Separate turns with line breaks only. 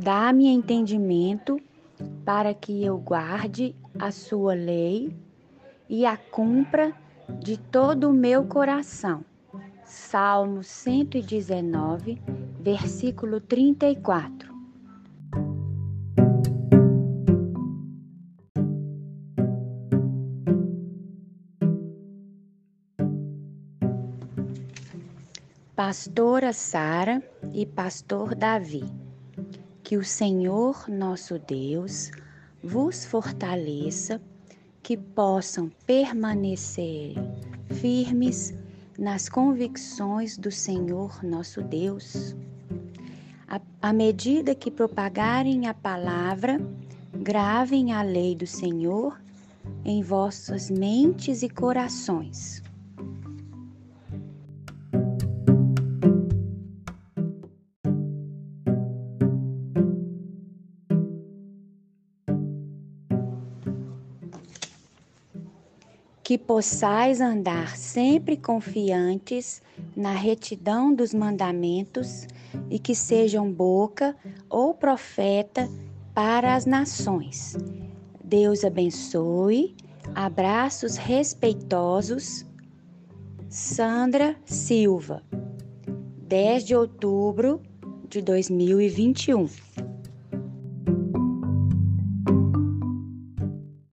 Dá-me entendimento para que eu guarde a sua lei e a cumpra de todo o meu coração. Salmo 119, versículo 34. Pastora Sara e Pastor Davi. Que o Senhor nosso Deus vos fortaleça, que possam permanecer firmes nas convicções do Senhor nosso Deus. À medida que propagarem a palavra, gravem a lei do Senhor em vossas mentes e corações que possais andar sempre confiantes na retidão dos mandamentos e que sejam boca ou profeta para as nações. Deus abençoe. Abraços respeitosos. Sandra Silva, 10 de outubro de 2021.